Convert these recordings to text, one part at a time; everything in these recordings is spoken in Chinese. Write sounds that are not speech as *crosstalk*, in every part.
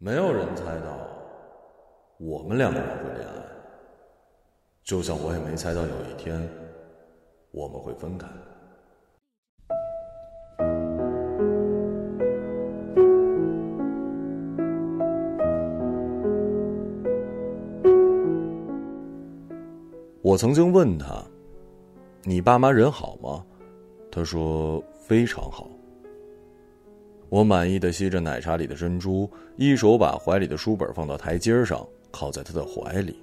没有人猜到我们两个人会恋爱，就像我也没猜到有一天我们会分开。我曾经问他：“你爸妈人好吗？”他说：“非常好。”我满意的吸着奶茶里的珍珠，一手把怀里的书本放到台阶上，靠在他的怀里。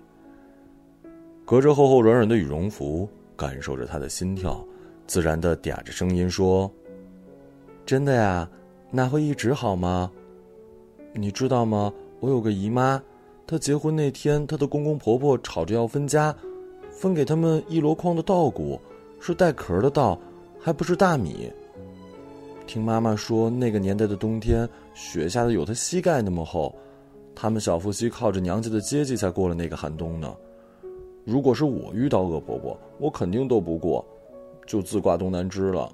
隔着厚厚软软的羽绒服，感受着他的心跳，自然的嗲着声音说：“真的呀，那会一直好吗？你知道吗？我有个姨妈，她结婚那天，她的公公婆婆吵着要分家，分给他们一箩筐的稻谷，是带壳的稻，还不是大米。”听妈妈说，那个年代的冬天，雪下的有她膝盖那么厚，他们小夫妻靠着娘家的接济才过了那个寒冬呢。如果是我遇到恶婆婆，我肯定斗不过，就自挂东南枝了。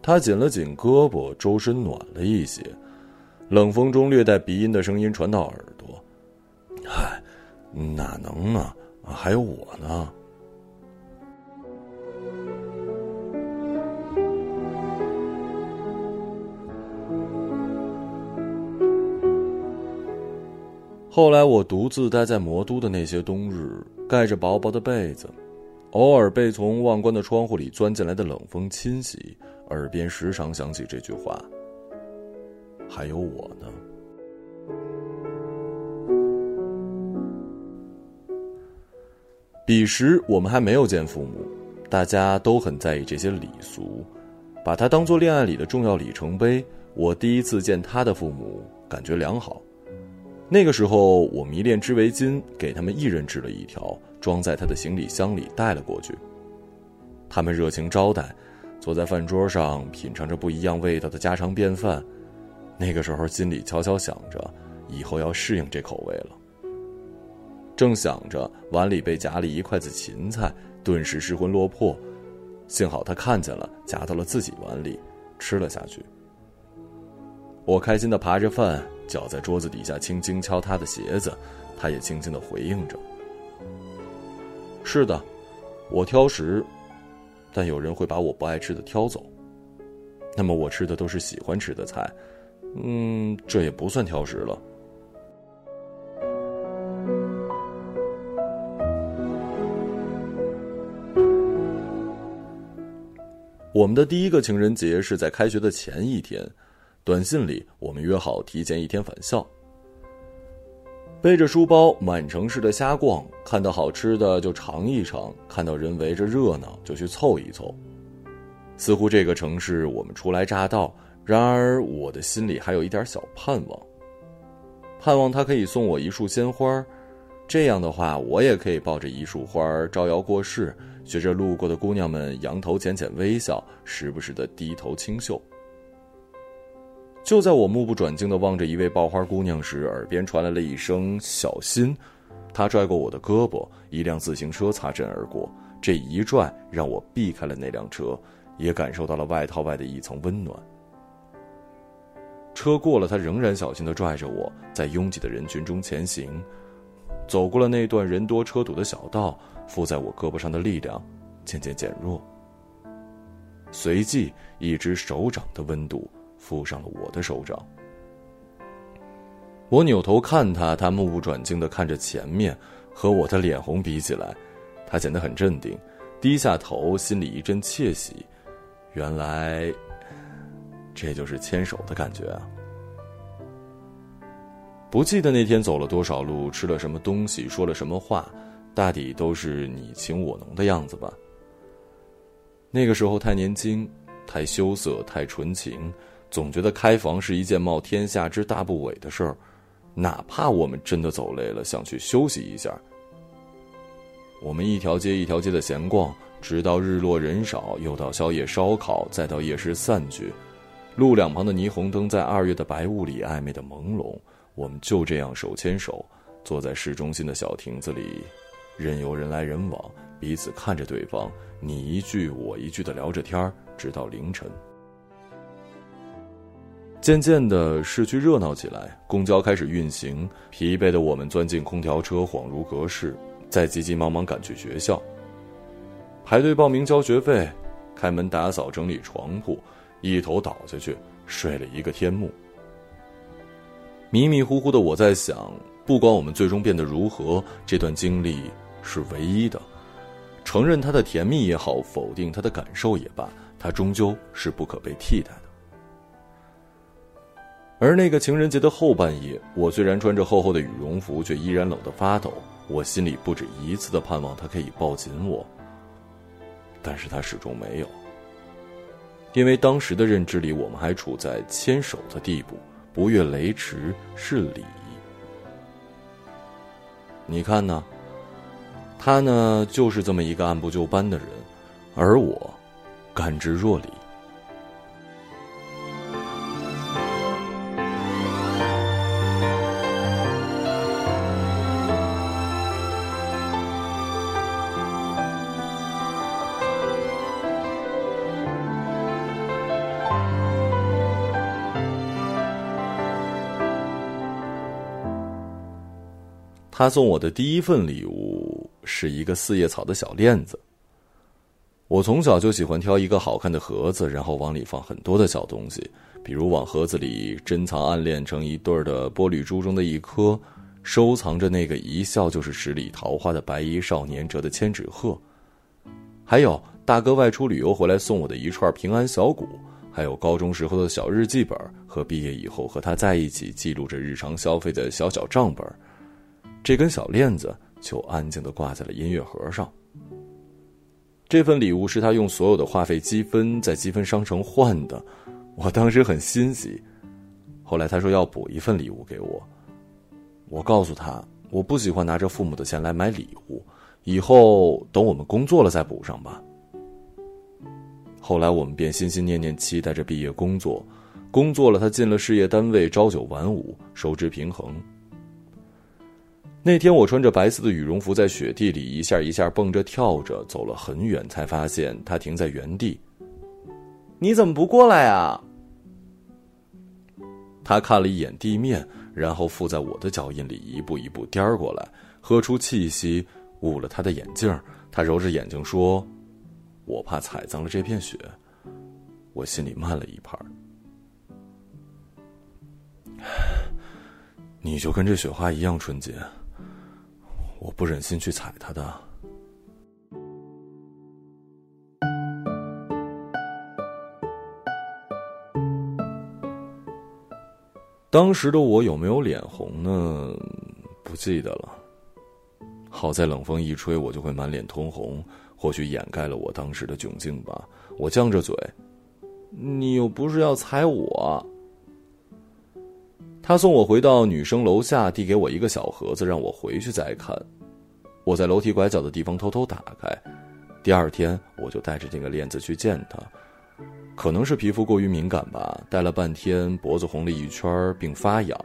他紧了紧胳膊，周身暖了一些，冷风中略带鼻音的声音传到耳朵：“嗨，哪能呢？还有我呢。”后来我独自待在魔都的那些冬日，盖着薄薄的被子，偶尔被从望关的窗户里钻进来的冷风侵袭，耳边时常响起这句话：“还有我呢。”彼时我们还没有见父母，大家都很在意这些礼俗，把它当做恋爱里的重要里程碑。我第一次见他的父母，感觉良好。那个时候，我迷恋织围巾，给他们一人织了一条，装在他的行李箱里带了过去。他们热情招待，坐在饭桌上品尝着不一样味道的家常便饭。那个时候，心里悄悄想着，以后要适应这口味了。正想着，碗里被夹了一筷子芹菜，顿时失魂落魄。幸好他看见了，夹到了自己碗里，吃了下去。我开心的扒着饭。脚在桌子底下轻轻敲他的鞋子，他也轻轻的回应着。是的，我挑食，但有人会把我不爱吃的挑走。那么我吃的都是喜欢吃的菜，嗯，这也不算挑食了。我们的第一个情人节是在开学的前一天。短信里，我们约好提前一天返校。背着书包满城市的瞎逛，看到好吃的就尝一尝，看到人围着热闹就去凑一凑。似乎这个城市我们初来乍到，然而我的心里还有一点小盼望，盼望他可以送我一束鲜花，这样的话我也可以抱着一束花招摇过市，学着路过的姑娘们扬头浅浅微笑，时不时的低头清秀。就在我目不转睛的望着一位爆花姑娘时，耳边传来了一声“小心”。他拽过我的胳膊，一辆自行车擦身而过。这一拽，让我避开了那辆车，也感受到了外套外的一层温暖。车过了，他仍然小心的拽着我，在拥挤的人群中前行。走过了那段人多车堵的小道，附在我胳膊上的力量渐渐减弱。随即，一只手掌的温度。附上了我的手掌。我扭头看他，他目不转睛的看着前面，和我的脸红比起来，他显得很镇定，低下头，心里一阵窃喜。原来，这就是牵手的感觉啊！不记得那天走了多少路，吃了什么东西，说了什么话，大抵都是你情我浓的样子吧。那个时候太年轻，太羞涩，太纯情。总觉得开房是一件冒天下之大不韪的事儿，哪怕我们真的走累了，想去休息一下。我们一条街一条街的闲逛，直到日落人少，又到宵夜烧烤，再到夜市散去。路两旁的霓虹灯在二月的白雾里暧昧的朦胧，我们就这样手牵手，坐在市中心的小亭子里，任由人来人往，彼此看着对方，你一句我一句的聊着天儿，直到凌晨。渐渐的，市区热闹起来，公交开始运行。疲惫的我们钻进空调车，恍如隔世，再急急忙忙赶去学校。排队报名交学费，开门打扫整理床铺，一头倒下去睡了一个天幕。迷迷糊糊的我在想，不管我们最终变得如何，这段经历是唯一的。承认它的甜蜜也好，否定它的感受也罢，它终究是不可被替代的。而那个情人节的后半夜，我虽然穿着厚厚的羽绒服，却依然冷得发抖。我心里不止一次的盼望他可以抱紧我，但是他始终没有。因为当时的认知里，我们还处在牵手的地步，不越雷池是礼。你看呢？他呢，就是这么一个按部就班的人，而我，甘之若醴。他送我的第一份礼物是一个四叶草的小链子。我从小就喜欢挑一个好看的盒子，然后往里放很多的小东西，比如往盒子里珍藏暗恋成一对儿的玻璃珠中的一颗，收藏着那个一笑就是十里桃花的白衣少年折的千纸鹤，还有大哥外出旅游回来送我的一串平安小鼓，还有高中时候的小日记本和毕业以后和他在一起记录着日常消费的小小账本。这根小链子就安静的挂在了音乐盒上。这份礼物是他用所有的话费积分在积分商城换的，我当时很欣喜。后来他说要补一份礼物给我，我告诉他我不喜欢拿着父母的钱来买礼物，以后等我们工作了再补上吧。后来我们便心心念念期待着毕业工作，工作了他进了事业单位，朝九晚五，收支平衡。那天我穿着白色的羽绒服，在雪地里一下一下蹦着跳着走了很远，才发现他停在原地。你怎么不过来啊？他看了一眼地面，然后附在我的脚印里一步一步颠过来，喝出气息，捂了他的眼镜。他揉着眼睛说：“我怕踩脏了这片雪。”我心里慢了一拍。*sighs* 你就跟这雪花一样纯洁。我不忍心去踩他的。当时的我有没有脸红呢？不记得了。好在冷风一吹，我就会满脸通红，或许掩盖了我当时的窘境吧。我犟着嘴：“你又不是要踩我。”他送我回到女生楼下，递给我一个小盒子，让我回去再看。我在楼梯拐角的地方偷偷打开。第二天，我就带着这个链子去见他。可能是皮肤过于敏感吧，戴了半天，脖子红了一圈并发痒。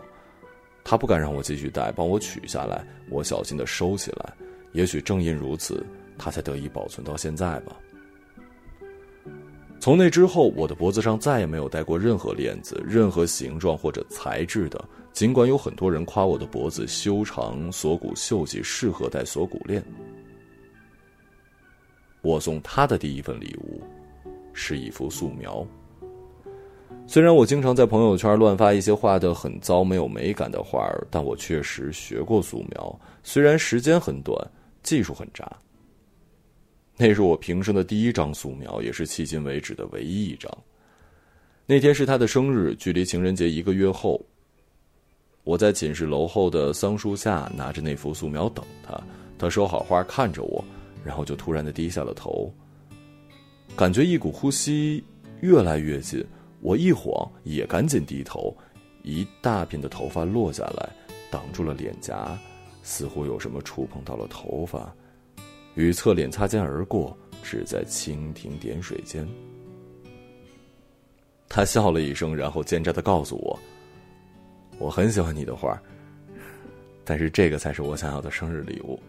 他不敢让我继续戴，帮我取下来。我小心的收起来。也许正因如此，他才得以保存到现在吧。从那之后，我的脖子上再也没有戴过任何链子，任何形状或者材质的。尽管有很多人夸我的脖子修长，锁骨秀气，适合戴锁骨链。我送他的第一份礼物，是一幅素描。虽然我经常在朋友圈乱发一些画的很糟、没有美感的画儿，但我确实学过素描，虽然时间很短，技术很渣。那是我平生的第一张素描，也是迄今为止的唯一一张。那天是他的生日，距离情人节一个月后。我在寝室楼后的桑树下拿着那幅素描等他，他收好花看着我，然后就突然的低下了头。感觉一股呼吸越来越近，我一晃也赶紧低头，一大片的头发落下来，挡住了脸颊，似乎有什么触碰到了头发。与侧脸擦肩而过，只在蜻蜓点水间。他笑了一声，然后奸诈的告诉我：“我很喜欢你的画，但是这个才是我想要的生日礼物。”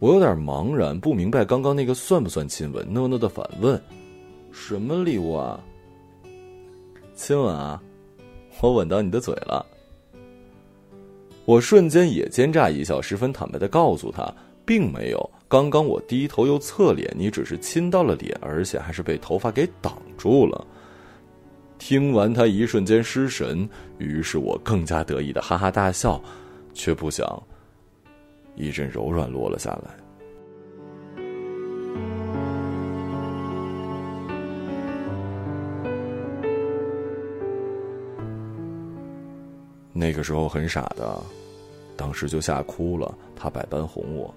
我有点茫然，不明白刚刚那个算不算亲吻，讷讷的反问：“什么礼物啊？”亲吻啊！我吻到你的嘴了。我瞬间也奸诈一笑，十分坦白的告诉他，并没有。刚刚我低头又侧脸，你只是亲到了脸，而且还是被头发给挡住了。听完，他一瞬间失神，于是我更加得意的哈哈大笑，却不想一阵柔软落了下来。那个时候很傻的，当时就吓哭了，他百般哄我。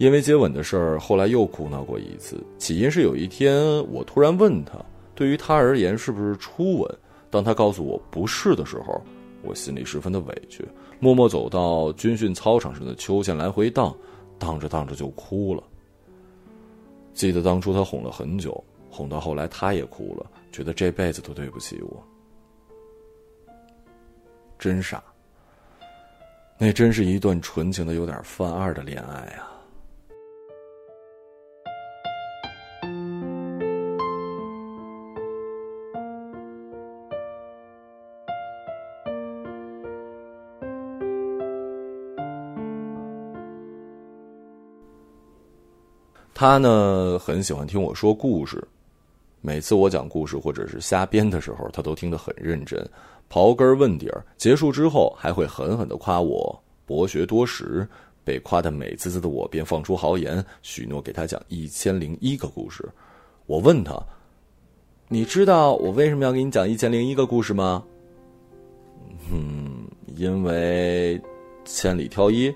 因为接吻的事儿，后来又哭闹过一次。起因是有一天，我突然问他，对于他而言是不是初吻？当他告诉我不是的时候，我心里十分的委屈，默默走到军训操场上的秋千来回荡，荡着荡着就哭了。记得当初他哄了很久，哄到后来他也哭了，觉得这辈子都对不起我，真傻。那真是一段纯情的有点犯二的恋爱啊！他呢很喜欢听我说故事，每次我讲故事或者是瞎编的时候，他都听得很认真，刨根问底儿。结束之后还会狠狠的夸我博学多识。被夸得美滋滋的我便放出豪言，许诺给他讲一千零一个故事。我问他：“你知道我为什么要给你讲一千零一个故事吗？”嗯，因为千里挑一，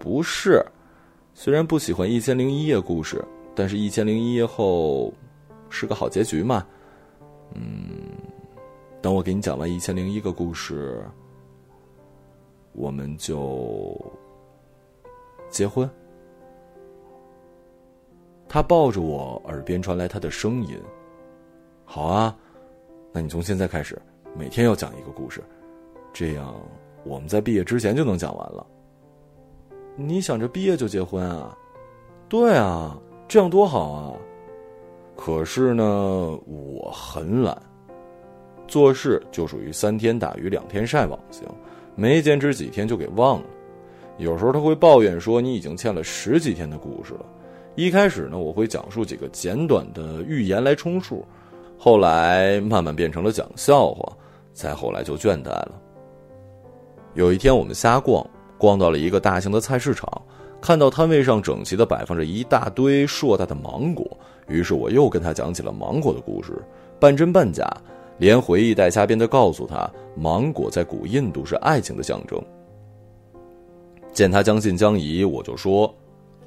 不是。虽然不喜欢《一千零一夜》故事，但是《一千零一夜》后是个好结局嘛。嗯，等我给你讲完《一千零一个故事》，我们就结婚。他抱着我，耳边传来他的声音：“好啊，那你从现在开始每天要讲一个故事，这样我们在毕业之前就能讲完了。”你想着毕业就结婚啊？对啊，这样多好啊！可是呢，我很懒，做事就属于三天打鱼两天晒网型，没坚持几天就给忘了。有时候他会抱怨说：“你已经欠了十几天的故事了。”一开始呢，我会讲述几个简短的寓言来充数，后来慢慢变成了讲笑话，再后来就倦怠了。有一天我们瞎逛。逛到了一个大型的菜市场，看到摊位上整齐的摆放着一大堆硕大的芒果，于是我又跟他讲起了芒果的故事，半真半假，连回忆带瞎编的告诉他，芒果在古印度是爱情的象征。见他将信将疑，我就说：“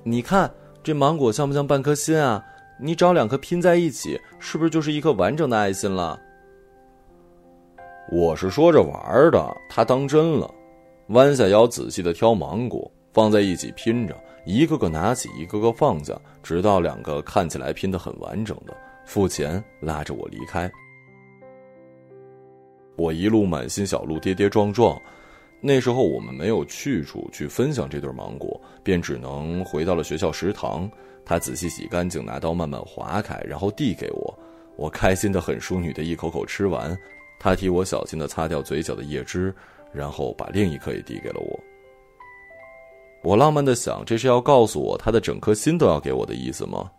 你看这芒果像不像半颗心啊？你找两颗拼在一起，是不是就是一颗完整的爱心了？”我是说着玩的，他当真了。弯下腰，仔细的挑芒果，放在一起拼着，一个个拿起，一个个放下，直到两个看起来拼得很完整的，付钱，拉着我离开。我一路满心小路，跌跌撞撞。那时候我们没有去处去分享这对芒果，便只能回到了学校食堂。他仔细洗干净，拿刀慢慢划开，然后递给我。我开心的很，淑女的一口口吃完。他替我小心的擦掉嘴角的叶汁。然后把另一颗也递给了我。我浪漫的想，这是要告诉我他的整颗心都要给我的意思吗？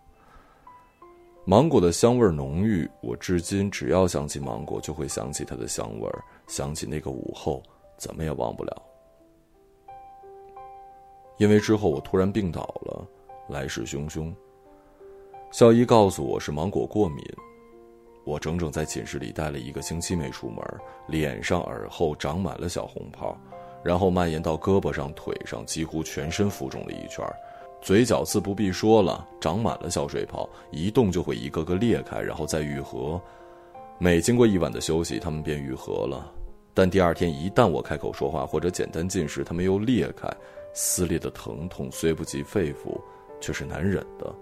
芒果的香味浓郁，我至今只要想起芒果，就会想起它的香味，想起那个午后，怎么也忘不了。因为之后我突然病倒了，来势汹汹。校医告诉我是芒果过敏。我整整在寝室里待了一个星期没出门，脸上、耳后长满了小红泡，然后蔓延到胳膊上、腿上，几乎全身浮肿了一圈。嘴角自不必说了，长满了小水泡，一动就会一个个裂开，然后再愈合。每经过一晚的休息，它们便愈合了。但第二天一旦我开口说话或者简单进食，它们又裂开，撕裂的疼痛虽不及肺腑，却是难忍的。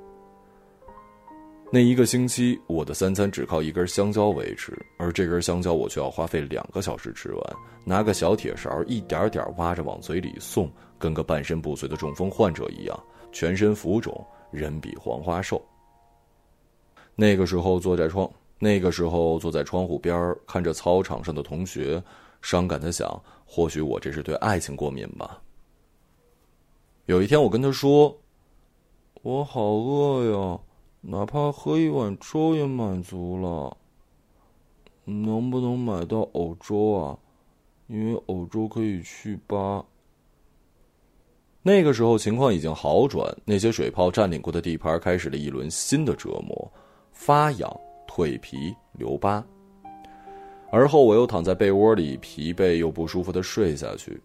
那一个星期，我的三餐只靠一根香蕉维持，而这根香蕉我却要花费两个小时吃完，拿个小铁勺一点点挖着往嘴里送，跟个半身不遂的中风患者一样，全身浮肿，人比黄花瘦。那个时候坐在窗，那个时候坐在窗户边看着操场上的同学，伤感的想：或许我这是对爱情过敏吧。有一天，我跟他说：“我好饿呀，哪怕喝一碗粥也满足了。能不能买到藕粥啊？因为藕粥可以去疤。”那个时候情况已经好转，那些水泡占领过的地盘开始了一轮新的折磨，发痒、蜕皮、留疤。而后我又躺在被窝里，疲惫又不舒服的睡下去。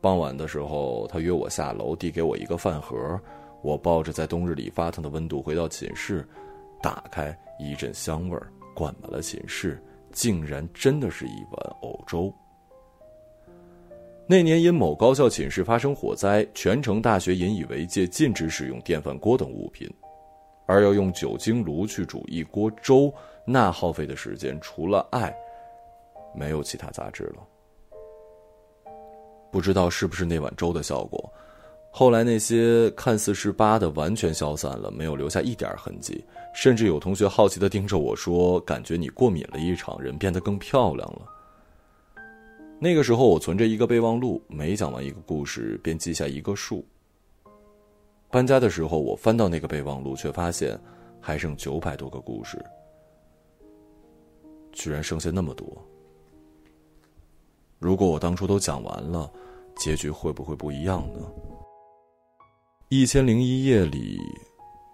傍晚的时候，他约我下楼，递给我一个饭盒。我抱着在冬日里发烫的温度回到寝室，打开，一阵香味儿灌满了寝室，竟然真的是一碗藕粥。那年因某高校寝室发生火灾，全城大学引以为戒，禁止使用电饭锅等物品，而要用酒精炉去煮一锅粥，那耗费的时间除了爱，没有其他杂质了。不知道是不是那碗粥的效果，后来那些看似是疤的完全消散了，没有留下一点痕迹，甚至有同学好奇的盯着我说：“感觉你过敏了一场，人变得更漂亮了。”那个时候，我存着一个备忘录，每讲完一个故事，便记下一个数。搬家的时候，我翻到那个备忘录，却发现还剩九百多个故事，居然剩下那么多。如果我当初都讲完了，结局会不会不一样呢？一千零一夜里，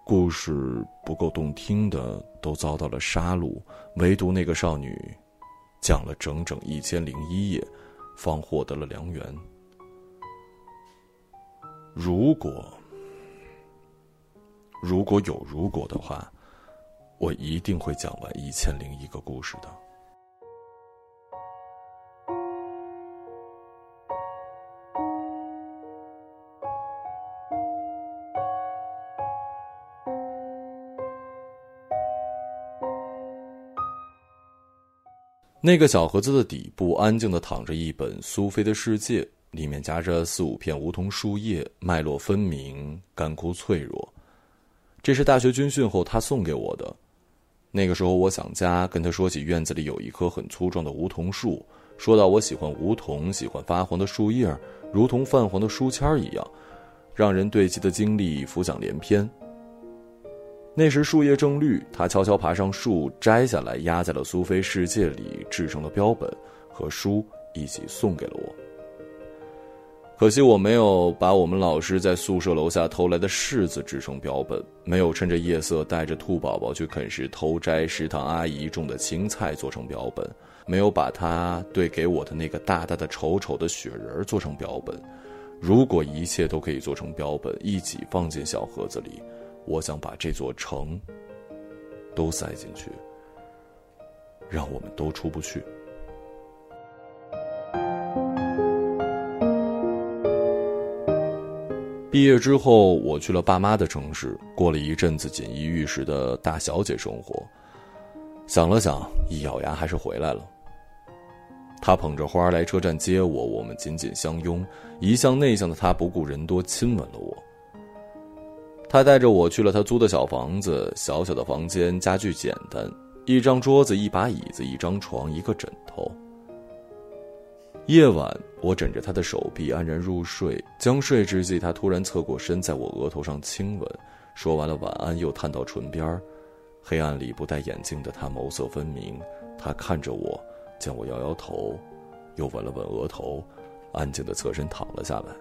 故事不够动听的都遭到了杀戮，唯独那个少女。讲了整整一千零一夜，方获得了良缘。如果如果有如果的话，我一定会讲完一千零一个故事的。那个小盒子的底部安静的躺着一本《苏菲的世界》，里面夹着四五片梧桐树叶，脉络分明，干枯脆弱。这是大学军训后他送给我的。那个时候我想家，跟他说起院子里有一棵很粗壮的梧桐树，说到我喜欢梧桐，喜欢发黄的树叶，如同泛黄的书签一样，让人对其的经历浮想联翩。那时树叶正绿，他悄悄爬上树，摘下来压在了苏菲世界里，制成了标本，和书一起送给了我。可惜我没有把我们老师在宿舍楼下偷来的柿子制成标本，没有趁着夜色带着兔宝宝去啃食偷摘食堂阿姨种的青菜做成标本，没有把他对给我的那个大大的丑丑的雪人做成标本。如果一切都可以做成标本，一起放进小盒子里。我想把这座城都塞进去，让我们都出不去。毕业之后，我去了爸妈的城市，过了一阵子锦衣玉食的大小姐生活。想了想，一咬牙还是回来了。他捧着花来车站接我，我们紧紧相拥。一向内向的他不顾人多，亲吻了我。他带着我去了他租的小房子，小小的房间，家具简单，一张桌子，一把椅子，一张床，一个枕头。夜晚，我枕着他的手臂安然入睡，将睡之际，他突然侧过身，在我额头上亲吻，说完了晚安，又探到唇边儿。黑暗里不戴眼镜的他眸色分明，他看着我，见我摇摇头，又吻了吻额头，安静的侧身躺了下来。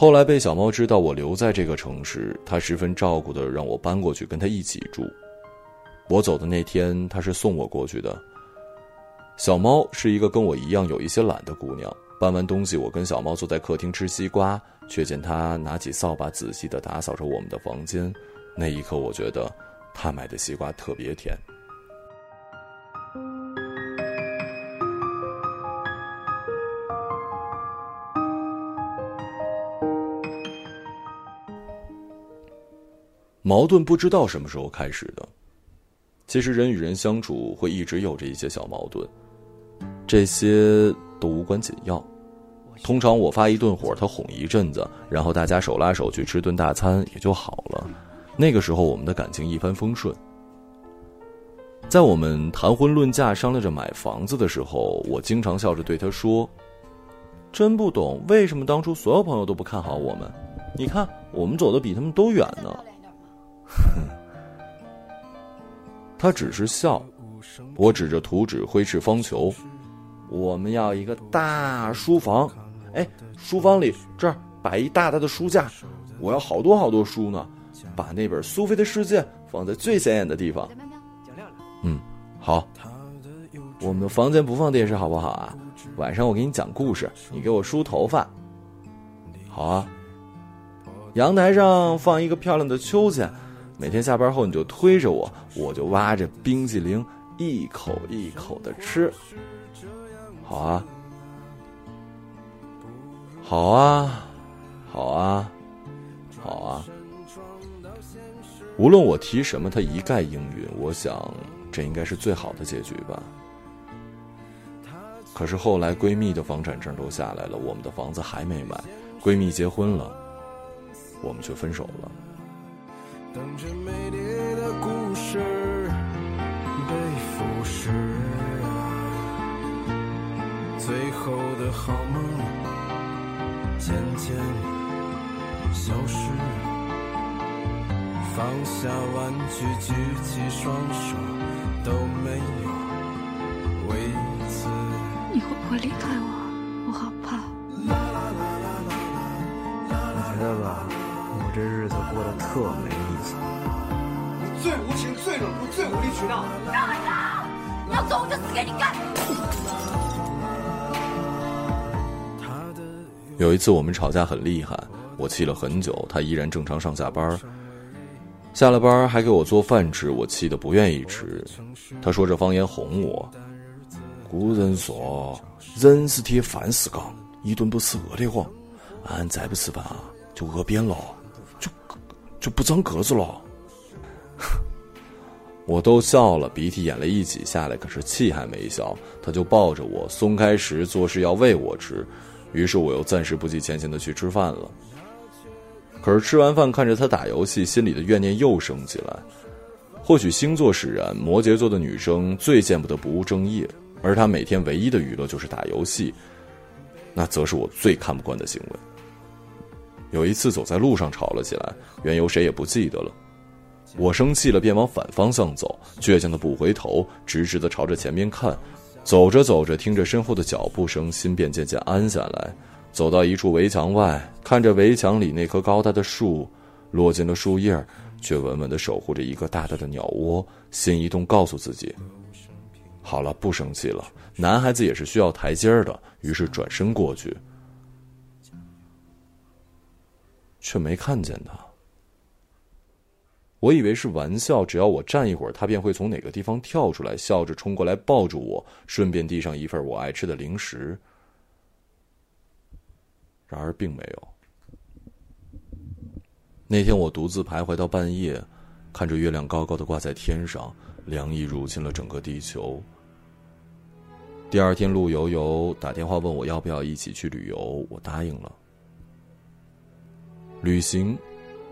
后来被小猫知道我留在这个城市，它十分照顾的让我搬过去跟它一起住。我走的那天，它是送我过去的。小猫是一个跟我一样有一些懒的姑娘。搬完东西，我跟小猫坐在客厅吃西瓜，却见它拿起扫把仔细的打扫着我们的房间。那一刻，我觉得它买的西瓜特别甜。矛盾不知道什么时候开始的。其实人与人相处会一直有着一些小矛盾，这些都无关紧要。通常我发一顿火，他哄一阵子，然后大家手拉手去吃顿大餐也就好了。那个时候我们的感情一帆风顺。在我们谈婚论嫁、商量着买房子的时候，我经常笑着对他说：“真不懂为什么当初所有朋友都不看好我们，你看我们走的比他们都远呢。” *laughs* 他只是笑，我指着图纸挥斥方遒：“我们要一个大书房，哎，书房里这儿摆一大大的书架，我要好多好多书呢，把那本《苏菲的世界》放在最显眼的地方。”嗯，好。我们房间不放电视好不好啊？晚上我给你讲故事，你给我梳头发。好啊。阳台上放一个漂亮的秋千。每天下班后你就推着我，我就挖着冰淇淋一口一口的吃。好啊，好啊，好啊，好啊。无论我提什么，他一概应允。我想，这应该是最好的结局吧。可是后来，闺蜜的房产证都下来了，我们的房子还没买，闺蜜结婚了，我们却分手了。等着美丽的故事被腐蚀，最后的好梦渐渐消失。放下玩具，举起双手，都没有为此。你会不会离开我？我好怕。我觉得吧。我这日子过得特没意思。你最无情、最冷酷、最无理取闹。让开手！你要走我就死给你看。有一次我们吵架很厉害，我气了很久，他依然正常上下班。下了班还给我做饭吃，我气得不愿意吃。他说着方言哄我。古人说：“人是铁，饭是钢，一顿不吃饿得慌。俺再不吃饭啊，就饿扁了。”就不长个子了，*laughs* 我都笑了，鼻涕眼泪一起下来，可是气还没消，他就抱着我松开时做事要喂我吃，于是我又暂时不计前嫌的去吃饭了。可是吃完饭看着他打游戏，心里的怨念又升起来。或许星座使然，摩羯座的女生最见不得不务正业，而他每天唯一的娱乐就是打游戏，那则是我最看不惯的行为。有一次走在路上吵了起来，缘由谁也不记得了。我生气了，便往反方向走，倔强的不回头，直直的朝着前面看。走着走着，听着身后的脚步声，心便渐渐安下来。走到一处围墙外，看着围墙里那棵高大的树，落进了树叶，却稳稳的守护着一个大大的鸟窝。心一动，告诉自己：好了，不生气了。男孩子也是需要台阶的。于是转身过去。却没看见他。我以为是玩笑，只要我站一会儿，他便会从哪个地方跳出来，笑着冲过来抱住我，顺便递上一份我爱吃的零食。然而并没有。那天我独自徘徊到半夜，看着月亮高高的挂在天上，凉意入侵了整个地球。第二天，陆游游打电话问我要不要一起去旅游，我答应了。旅行、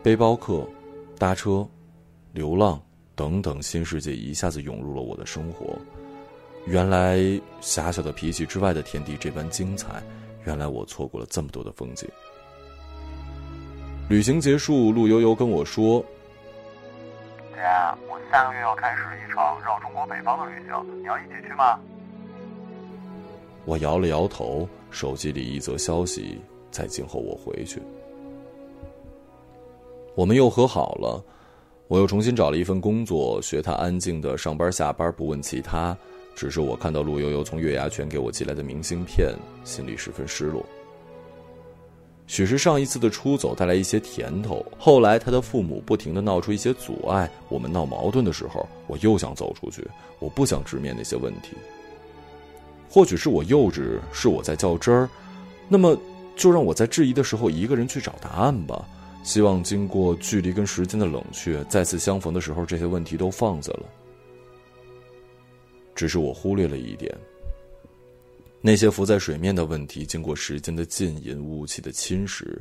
背包客、搭车、流浪等等新世界一下子涌入了我的生活。原来狭小的脾气之外的天地这般精彩，原来我错过了这么多的风景。旅行结束，陆悠悠跟我说：“姐，我下个月要开始一场绕中国北方的旅行，你要一起去吗？”我摇了摇头，手机里一则消息在静候我回去。我们又和好了，我又重新找了一份工作，学他安静的上班下班，不问其他。只是我看到陆悠悠从月牙泉给我寄来的明信片，心里十分失落。许是上一次的出走带来一些甜头，后来他的父母不停的闹出一些阻碍，我们闹矛盾的时候，我又想走出去，我不想直面那些问题。或许是我幼稚，是我在较真儿，那么就让我在质疑的时候一个人去找答案吧。希望经过距离跟时间的冷却，再次相逢的时候，这些问题都放下了。只是我忽略了一点。那些浮在水面的问题，经过时间的浸淫、雾气的侵蚀，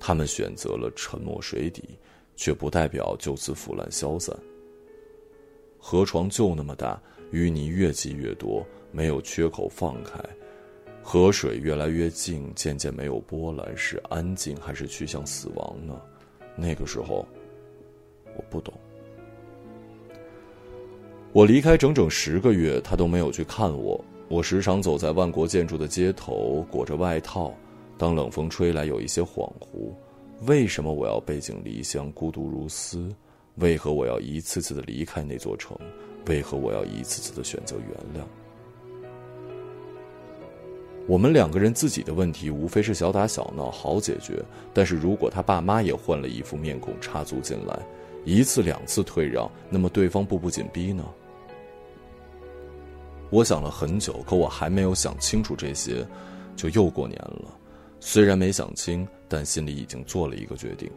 他们选择了沉没水底，却不代表就此腐烂消散。河床就那么大，淤泥越积越多，没有缺口放开，河水越来越静，渐渐没有波澜，是安静还是趋向死亡呢？那个时候，我不懂。我离开整整十个月，他都没有去看我。我时常走在万国建筑的街头，裹着外套。当冷风吹来，有一些恍惚。为什么我要背井离乡，孤独如斯？为何我要一次次的离开那座城？为何我要一次次的选择原谅？我们两个人自己的问题，无非是小打小闹，好解决。但是如果他爸妈也换了一副面孔插足进来，一次两次退让，那么对方步步紧逼呢？我想了很久，可我还没有想清楚这些，就又过年了。虽然没想清，但心里已经做了一个决定。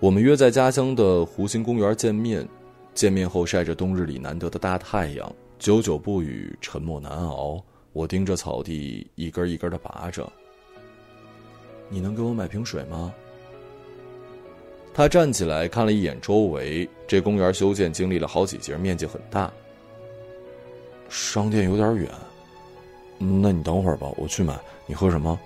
我们约在家乡的湖心公园见面。见面后，晒着冬日里难得的大太阳，久久不语，沉默难熬。我盯着草地，一根一根的拔着。你能给我买瓶水吗？他站起来看了一眼周围，这公园修建经历了好几节，面积很大。商店有点远，那你等会儿吧，我去买。你喝什么？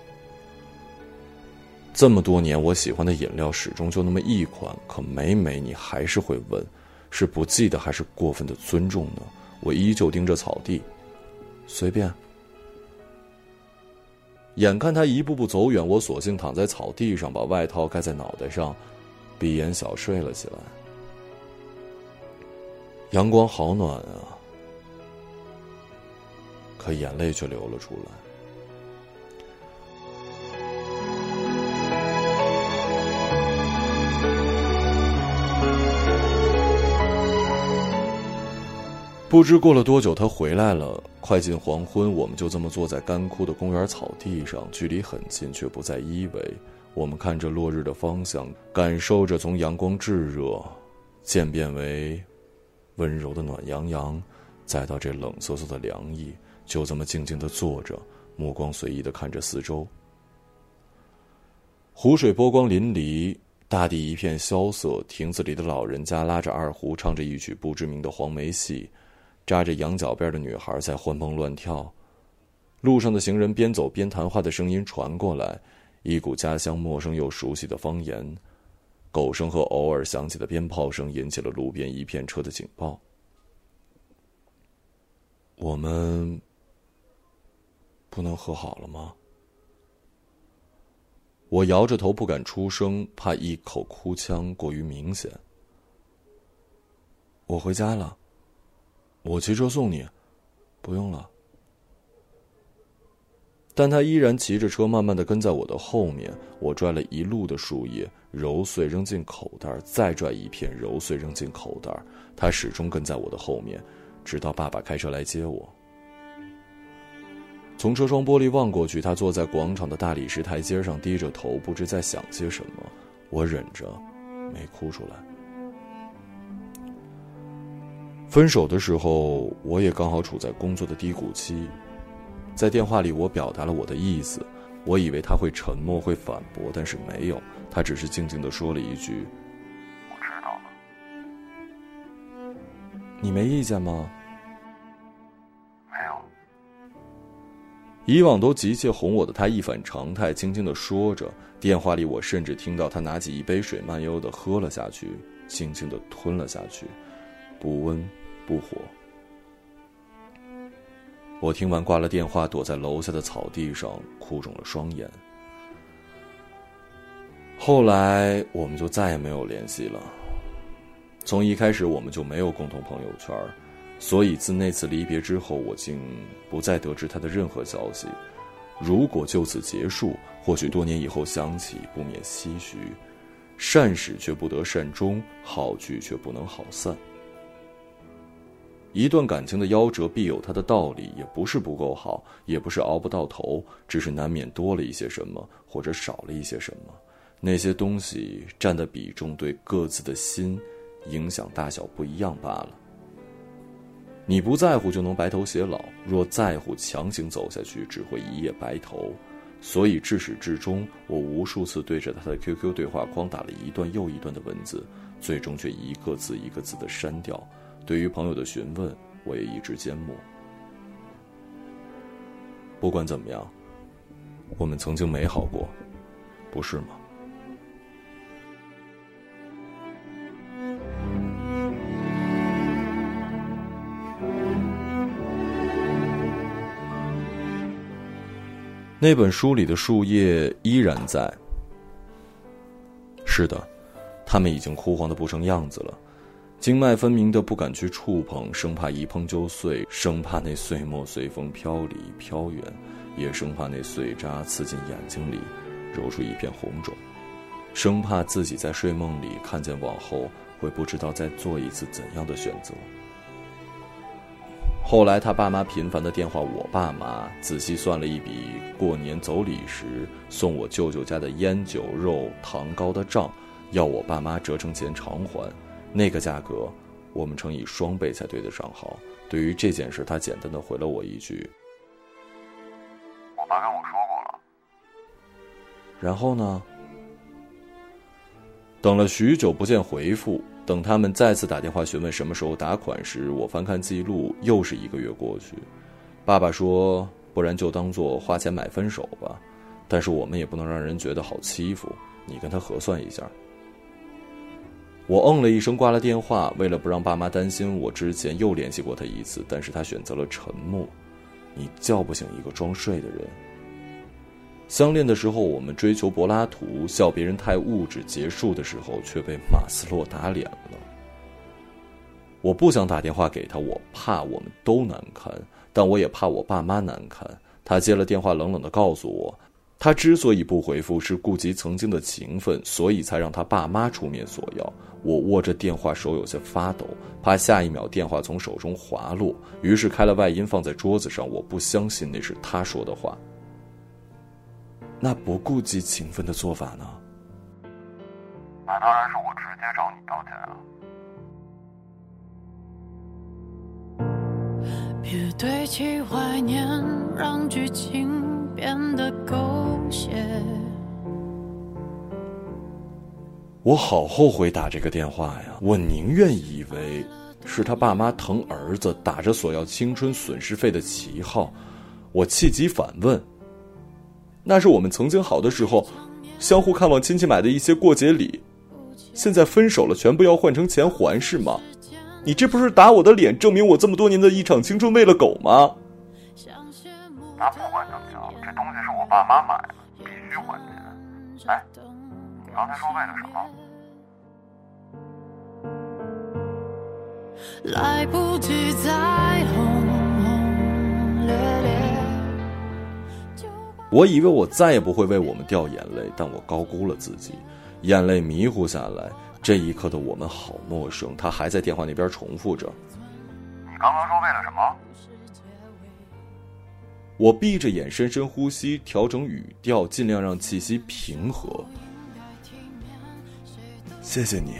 这么多年，我喜欢的饮料始终就那么一款，可每每你还是会问，是不记得还是过分的尊重呢？我依旧盯着草地，随便。眼看他一步步走远，我索性躺在草地上，把外套盖在脑袋上，闭眼小睡了起来。阳光好暖啊！可眼泪却流了出来。不知过了多久，他回来了。快进黄昏，我们就这么坐在干枯的公园草地上，距离很近，却不再依偎。我们看着落日的方向，感受着从阳光炙热渐变为温柔的暖洋洋，再到这冷飕飕的凉意。就这么静静的坐着，目光随意的看着四周。湖水波光粼粼，大地一片萧瑟。亭子里的老人家拉着二胡，唱着一曲不知名的黄梅戏。扎着羊角辫的女孩在欢蹦乱跳。路上的行人边走边谈话的声音传过来，一股家乡陌生又熟悉的方言。狗声和偶尔响起的鞭炮声引起了路边一片车的警报。我们。不能和好了吗？我摇着头不敢出声，怕一口哭腔过于明显。我回家了，我骑车送你，不用了。但他依然骑着车，慢慢的跟在我的后面。我拽了一路的树叶，揉碎扔进口袋，再拽一片，揉碎扔进口袋。他始终跟在我的后面，直到爸爸开车来接我。从车窗玻璃望过去，他坐在广场的大理石台阶上，低着头，不知在想些什么。我忍着，没哭出来。分手的时候，我也刚好处在工作的低谷期，在电话里，我表达了我的意思。我以为他会沉默，会反驳，但是没有，他只是静静的说了一句：“我知道了。”你没意见吗？没有以往都急切哄我的他一反常态，轻轻的说着。电话里，我甚至听到他拿起一杯水，慢悠悠的喝了下去，轻轻的吞了下去，不温不火。我听完挂了电话，躲在楼下的草地上，哭肿了双眼。后来，我们就再也没有联系了。从一开始，我们就没有共同朋友圈。所以，自那次离别之后，我竟不再得知他的任何消息。如果就此结束，或许多年以后想起，不免唏嘘。善始却不得善终，好聚却不能好散。一段感情的夭折，必有它的道理，也不是不够好，也不是熬不到头，只是难免多了一些什么，或者少了一些什么。那些东西占的比重，对各自的心影响大小不一样罢了。你不在乎就能白头偕老，若在乎，强行走下去只会一夜白头。所以至始至终，我无数次对着他的 QQ 对话框打了一段又一段的文字，最终却一个字一个字的删掉。对于朋友的询问，我也一直缄默。不管怎么样，我们曾经美好过，不是吗？那本书里的树叶依然在。是的，它们已经枯黄的不成样子了，经脉分明的不敢去触碰，生怕一碰就碎，生怕那碎末随风飘离飘远，也生怕那碎渣刺进眼睛里，揉出一片红肿，生怕自己在睡梦里看见往后会不知道再做一次怎样的选择。后来，他爸妈频繁的电话我爸妈，仔细算了一笔过年走礼时送我舅舅家的烟酒肉糖糕的账，要我爸妈折成钱偿还。那个价格，我们乘以双倍才对得上号。对于这件事，他简单的回了我一句：“我爸跟我说过了。”然后呢？等了许久不见回复。等他们再次打电话询问什么时候打款时，我翻看记录，又是一个月过去。爸爸说：“不然就当做花钱买分手吧。”但是我们也不能让人觉得好欺负。你跟他核算一下。我嗯了一声，挂了电话。为了不让爸妈担心，我之前又联系过他一次，但是他选择了沉默。你叫不醒一个装睡的人。相恋的时候，我们追求柏拉图，笑别人太物质；结束的时候，却被马斯洛打脸了。我不想打电话给他，我怕我们都难堪，但我也怕我爸妈难堪。他接了电话，冷冷的告诉我，他之所以不回复，是顾及曾经的情分，所以才让他爸妈出面索要。我握着电话，手有些发抖，怕下一秒电话从手中滑落，于是开了外音放在桌子上。我不相信那是他说的话。那不顾及情分的做法呢？那当然是我直接找你道歉啊！别堆砌怀念，让剧情变得狗血。我好后悔打这个电话呀！我宁愿以为是他爸妈疼儿子，打着索要青春损失费的旗号。我气急反问。那是我们曾经好的时候，相互看望亲戚买的一些过节礼，现在分手了，全部要换成钱还是吗？你这不是打我的脸，证明我这么多年的一场青春喂了狗吗？爸妈买了，必须还钱。哎，你刚才说为了什么？来不及再轰轰烈烈。我以为我再也不会为我们掉眼泪，但我高估了自己，眼泪迷糊下来。这一刻的我们好陌生。他还在电话那边重复着：“你刚刚说为了什么？”我闭着眼，深深呼吸，调整语调，尽量让气息平和。谢谢你，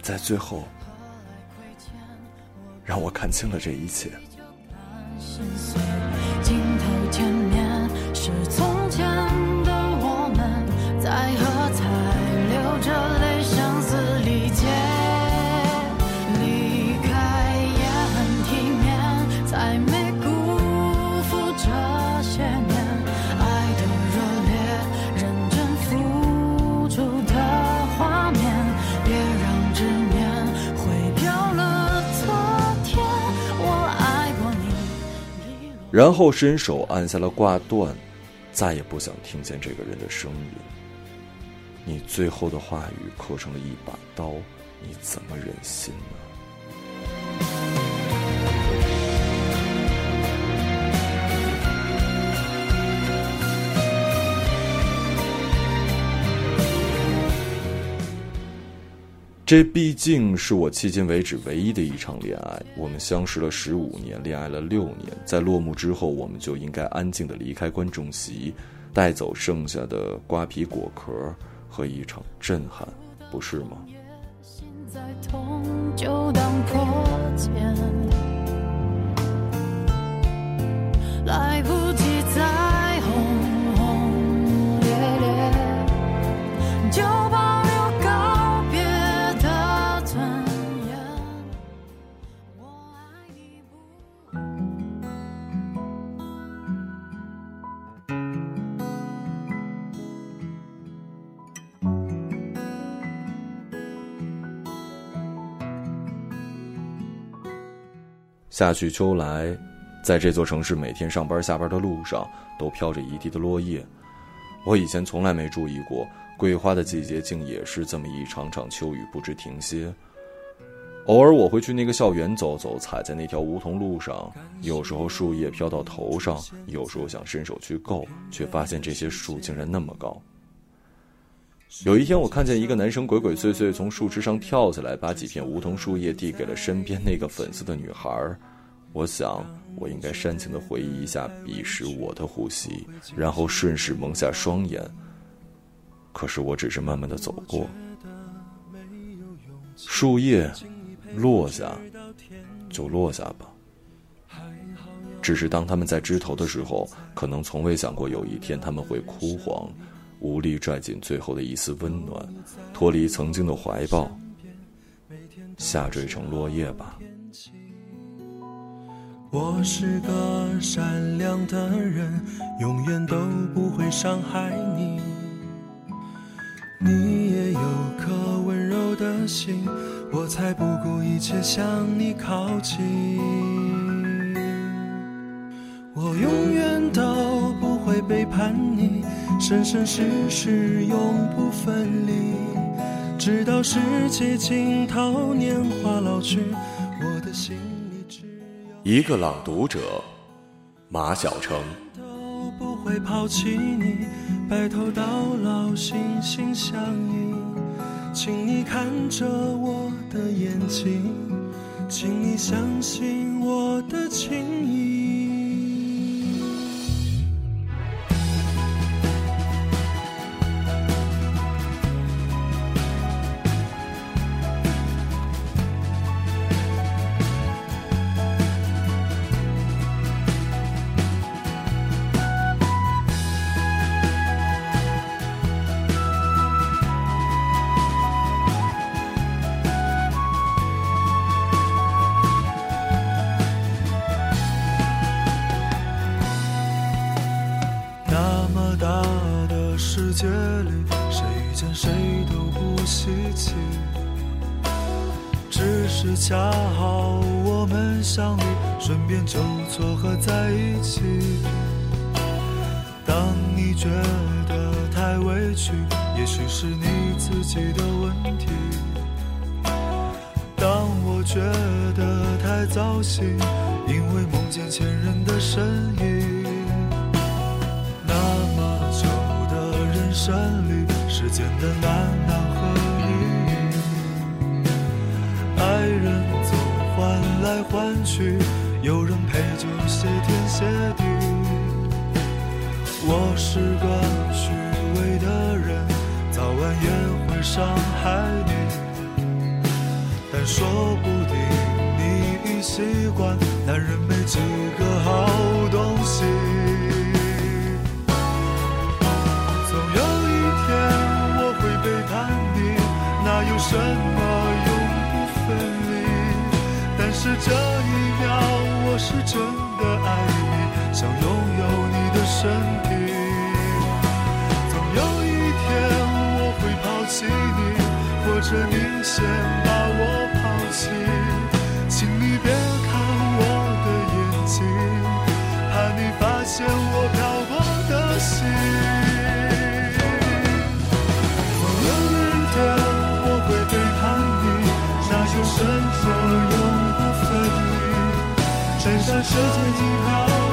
在最后让我看清了这一切。然后伸手按下了挂断，再也不想听见这个人的声音。你最后的话语刻成了一把刀，你怎么忍心呢？这毕竟是我迄今为止唯一的一场恋爱。我们相识了十五年，恋爱了六年，在落幕之后，我们就应该安静的离开观众席，带走剩下的瓜皮果壳和一场震撼，不是吗？来不及夏去秋来，在这座城市每天上班下班的路上，都飘着一地的落叶。我以前从来没注意过，桂花的季节竟也是这么一场场秋雨不知停歇。偶尔我会去那个校园走走，踩在那条梧桐路上，有时候树叶飘到头上，有时候想伸手去够，却发现这些树竟然那么高。有一天，我看见一个男生鬼鬼祟祟从树枝上跳下来，把几片梧桐树叶递给了身边那个粉色的女孩。我想，我应该煽情的回忆一下彼时我的呼吸，然后顺势蒙下双眼。可是我只是慢慢的走过，树叶落下就落下吧。只是当他们在枝头的时候，可能从未想过有一天他们会枯黄。无力拽紧最后的一丝温暖，脱离曾经的怀抱，下坠成落叶吧。我是个善良的人，永远都不会伤害你。你也有颗温柔的心，我才不顾一切向你靠近。我永远都不会背叛你。生生世世永不分离，直到世界尽头，年华老去，我的心里只有一个朗读者，马晓成。都不会抛弃你，白头到老，心心相印。请你看着我的眼睛，请你相信我的情意。恰好我们相遇，顺便就撮合在一起。当你觉得太委屈，也许是你自己的问题。当我觉得太糟心，因为梦见前任的身影。那么久的人生里，时间的难能弯曲，有人陪就谢天谢地。我是个虚伪的人，早晚也会伤害你，但说不定你已习惯，男人没几个好东西。总有一天我会背叛你，哪有什是这一秒，我是真的爱你，想拥有你的身体。总有一天我会抛弃你，或者你先把我抛弃。世界尽头